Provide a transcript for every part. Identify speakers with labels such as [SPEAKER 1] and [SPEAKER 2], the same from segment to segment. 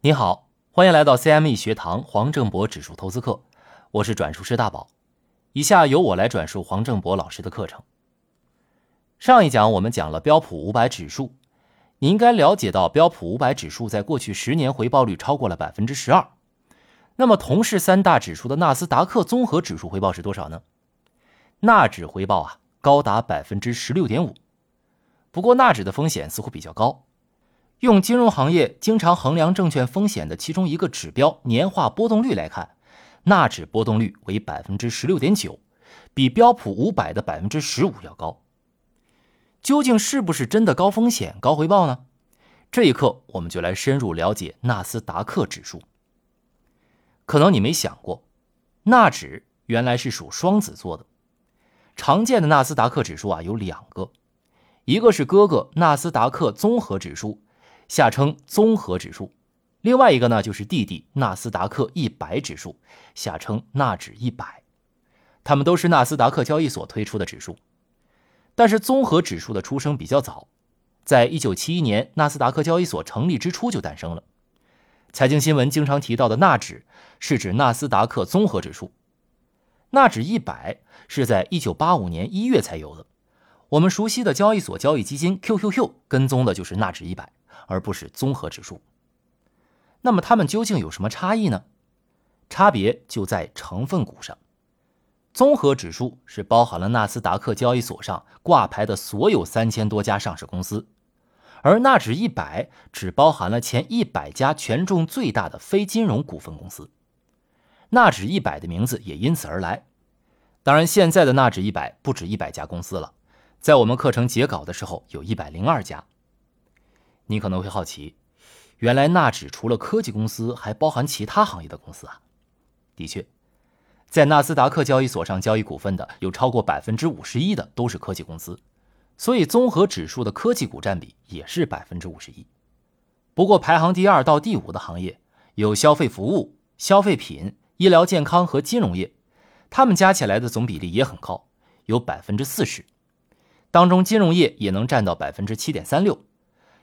[SPEAKER 1] 你好，欢迎来到 CME 学堂黄正博指数投资课，我是转述师大宝。以下由我来转述黄正博老师的课程。上一讲我们讲了标普五百指数，你应该了解到标普五百指数在过去十年回报率超过了百分之十二。那么同是三大指数的纳斯达克综合指数回报是多少呢？纳指回报啊高达百分之十六点五。不过纳指的风险似乎比较高。用金融行业经常衡量证券风险的其中一个指标年化波动率来看，纳指波动率为百分之十六点九，比标普五百的百分之十五要高。究竟是不是真的高风险高回报呢？这一课我们就来深入了解纳斯达克指数。可能你没想过，纳指原来是属双子座的。常见的纳斯达克指数啊有两个，一个是哥哥纳斯达克综合指数。下称综合指数，另外一个呢就是弟弟纳斯达克一百指数，下称纳指一百，它们都是纳斯达克交易所推出的指数。但是综合指数的出生比较早，在一九七一年纳斯达克交易所成立之初就诞生了。财经新闻经常提到的纳指是指纳斯达克综合指数，纳指一百是在一九八五年一月才有的。我们熟悉的交易所交易基金 QQQ 跟踪的就是纳指一百。而不是综合指数。那么它们究竟有什么差异呢？差别就在成分股上。综合指数是包含了纳斯达克交易所上挂牌的所有三千多家上市公司，而纳指一百只包含了前一百家权重最大的非金融股份公司。纳指一百的名字也因此而来。当然，现在的纳指一百不止一百家公司了，在我们课程截稿的时候有一百零二家。你可能会好奇，原来纳指除了科技公司，还包含其他行业的公司啊？的确，在纳斯达克交易所上交易股份的有超过百分之五十一的都是科技公司，所以综合指数的科技股占比也是百分之五十一。不过排行第二到第五的行业有消费服务、消费品、医疗健康和金融业，它们加起来的总比例也很高，有百分之四十，当中金融业也能占到百分之七点三六。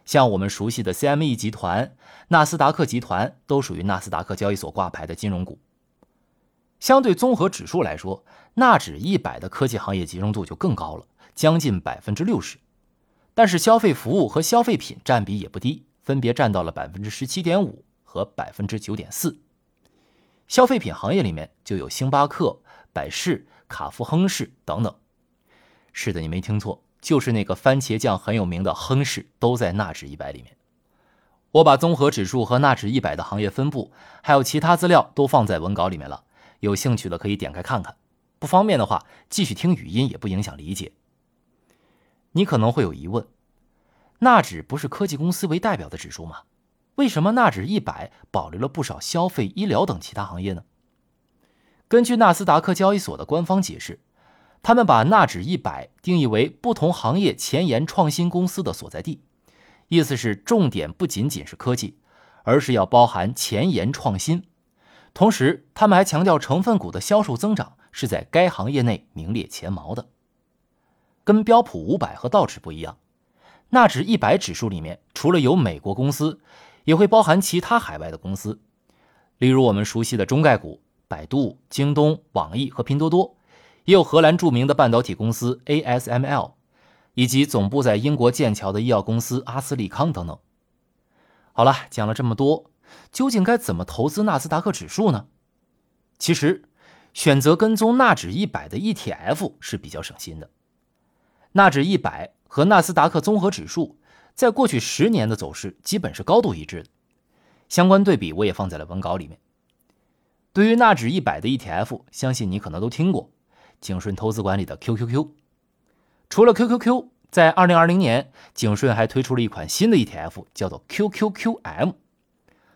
[SPEAKER 1] 像我们熟悉的 CME 集团、纳斯达克集团都属于纳斯达克交易所挂牌的金融股。相对综合指数来说，纳指一百的科技行业集中度就更高了，将近百分之六十。但是消费服务和消费品占比也不低，分别占到了百分之十七点五和百分之九点四。消费品行业里面就有星巴克、百事、卡夫亨氏等等。是的，你没听错。就是那个番茄酱很有名的亨氏都在纳指一百里面。我把综合指数和纳指一百的行业分布，还有其他资料都放在文稿里面了，有兴趣的可以点开看看。不方便的话，继续听语音也不影响理解。你可能会有疑问：纳指不是科技公司为代表的指数吗？为什么纳指一百保留了不少消费、医疗等其他行业呢？根据纳斯达克交易所的官方解释。他们把纳指一百定义为不同行业前沿创新公司的所在地，意思是重点不仅仅是科技，而是要包含前沿创新。同时，他们还强调成分股的销售增长是在该行业内名列前茅的。跟标普五百和道指不一样，纳指一百指数里面除了有美国公司，也会包含其他海外的公司，例如我们熟悉的中概股百度、京东、网易和拼多多。也有荷兰著名的半导体公司 ASML，以及总部在英国剑桥的医药公司阿斯利康等等。好了，讲了这么多，究竟该怎么投资纳斯达克指数呢？其实，选择跟踪纳指一百的 ETF 是比较省心的。纳指一百和纳斯达克综合指数在过去十年的走势基本是高度一致的，相关对比我也放在了文稿里面。对于纳指一百的 ETF，相信你可能都听过。景顺投资管理的 QQQ，除了 QQQ，在二零二零年，景顺还推出了一款新的 ETF，叫做 QQQM。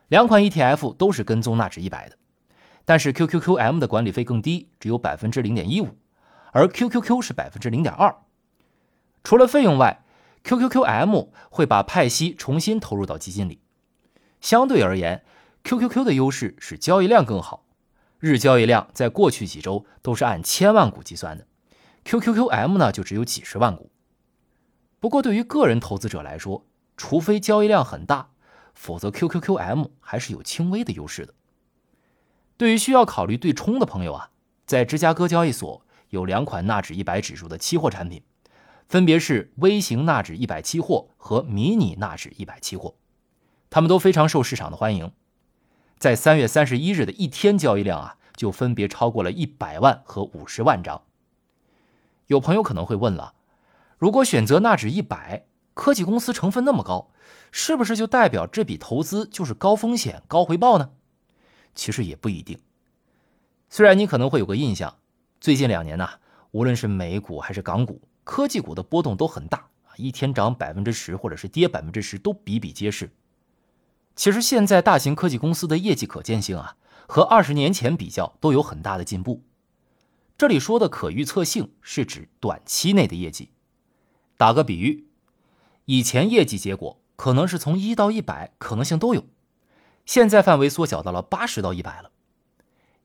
[SPEAKER 1] 两款 ETF 都是跟踪纳指一百的，但是 QQQM 的管理费更低，只有百分之零点一五，而 QQQ 是百分之零点二。除了费用外，QQQM 会把派息重新投入到基金里。相对而言，QQQ 的优势是交易量更好。日交易量在过去几周都是按千万股计算的，QQQM 呢就只有几十万股。不过对于个人投资者来说，除非交易量很大，否则 QQQM 还是有轻微的优势的。对于需要考虑对冲的朋友啊，在芝加哥交易所有两款纳指一百指数的期货产品，分别是微型纳指一百期货和迷你纳指一百期货，它们都非常受市场的欢迎。在三月三十一日的一天交易量啊，就分别超过了一百万和五十万张。有朋友可能会问了，如果选择纳指一百，科技公司成分那么高，是不是就代表这笔投资就是高风险高回报呢？其实也不一定。虽然你可能会有个印象，最近两年呢，无论是美股还是港股，科技股的波动都很大啊，一天涨百分之十或者是跌百分之十都比比皆是。其实现在大型科技公司的业绩可见性啊，和二十年前比较都有很大的进步。这里说的可预测性是指短期内的业绩。打个比喻，以前业绩结果可能是从一到一百可能性都有，现在范围缩小到了八十到一百了。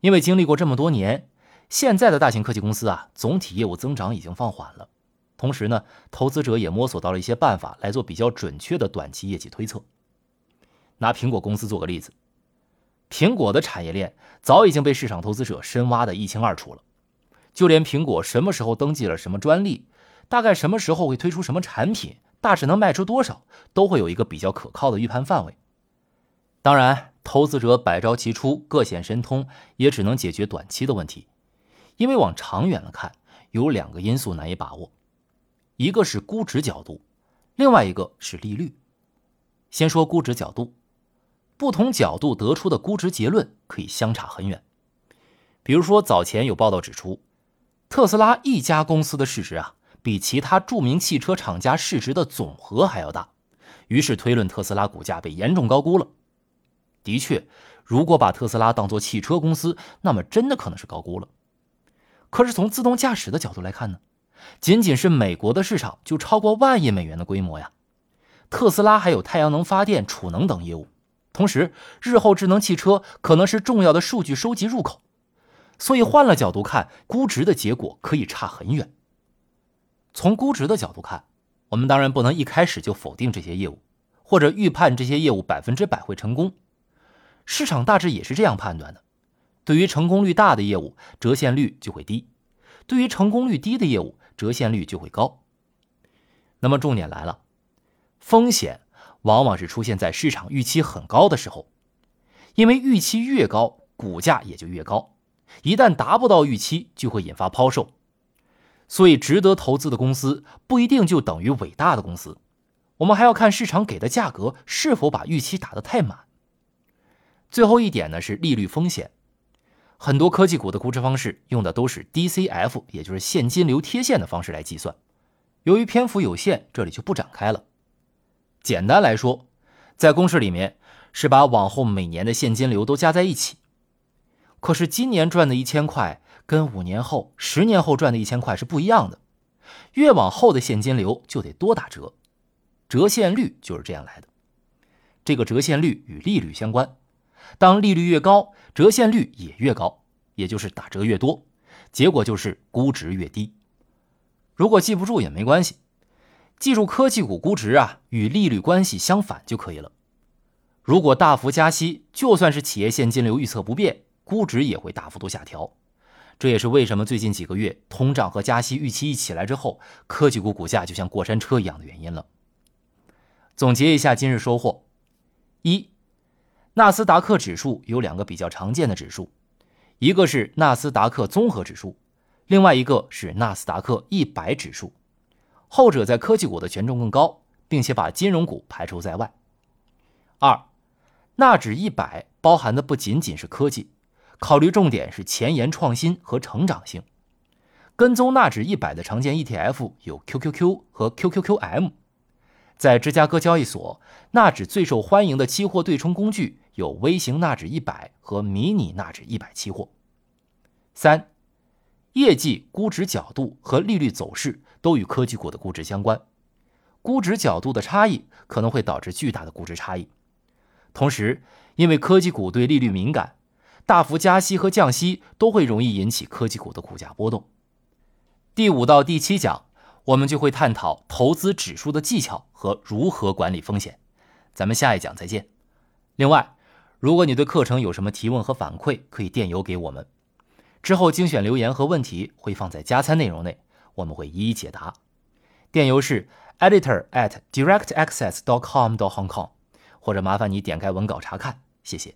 [SPEAKER 1] 因为经历过这么多年，现在的大型科技公司啊，总体业务增长已经放缓了。同时呢，投资者也摸索到了一些办法来做比较准确的短期业绩推测。拿苹果公司做个例子，苹果的产业链早已经被市场投资者深挖的一清二楚了，就连苹果什么时候登记了什么专利，大概什么时候会推出什么产品，大致能卖出多少，都会有一个比较可靠的预判范围。当然，投资者百招齐出，各显神通，也只能解决短期的问题，因为往长远了看，有两个因素难以把握，一个是估值角度，另外一个是利率。先说估值角度。不同角度得出的估值结论可以相差很远。比如说，早前有报道指出，特斯拉一家公司的市值啊，比其他著名汽车厂家市值的总和还要大，于是推论特斯拉股价被严重高估了。的确，如果把特斯拉当作汽车公司，那么真的可能是高估了。可是从自动驾驶的角度来看呢，仅仅是美国的市场就超过万亿美元的规模呀。特斯拉还有太阳能发电、储能等业务。同时，日后智能汽车可能是重要的数据收集入口，所以换了角度看，估值的结果可以差很远。从估值的角度看，我们当然不能一开始就否定这些业务，或者预判这些业务百分之百会成功。市场大致也是这样判断的：对于成功率大的业务，折现率就会低；对于成功率低的业务，折现率就会高。那么重点来了，风险。往往是出现在市场预期很高的时候，因为预期越高，股价也就越高。一旦达不到预期，就会引发抛售。所以，值得投资的公司不一定就等于伟大的公司。我们还要看市场给的价格是否把预期打得太满。最后一点呢是利率风险，很多科技股的估值方式用的都是 DCF，也就是现金流贴现的方式来计算。由于篇幅有限，这里就不展开了。简单来说，在公式里面是把往后每年的现金流都加在一起。可是今年赚的一千块跟五年后、十年后赚的一千块是不一样的，越往后的现金流就得多打折，折现率就是这样来的。这个折现率与利率相关，当利率越高，折现率也越高，也就是打折越多，结果就是估值越低。如果记不住也没关系。记住，科技股估值啊与利率关系相反就可以了。如果大幅加息，就算是企业现金流预测不变，估值也会大幅度下调。这也是为什么最近几个月通胀和加息预期一起来之后，科技股股价就像过山车一样的原因了。总结一下今日收获：一，纳斯达克指数有两个比较常见的指数，一个是纳斯达克综合指数，另外一个是纳斯达克一百指数。后者在科技股的权重更高，并且把金融股排除在外。二，纳指一百包含的不仅仅是科技，考虑重点是前沿创新和成长性。跟踪纳指一百的常见 ETF 有 QQQ 和 QQQM。在芝加哥交易所，纳指最受欢迎的期货对冲工具有微型纳指一百和迷你纳指一百期货。三。业绩、估值角度和利率走势都与科技股的估值相关，估值角度的差异可能会导致巨大的估值差异。同时，因为科技股对利率敏感，大幅加息和降息都会容易引起科技股的股价波动。第五到第七讲，我们就会探讨投资指数的技巧和如何管理风险。咱们下一讲再见。另外，如果你对课程有什么提问和反馈，可以电邮给我们。之后精选留言和问题会放在加餐内容内，我们会一一解答。电邮是 editor at directaccess.com 到 Hong Kong，或者麻烦你点开文稿查看，谢谢。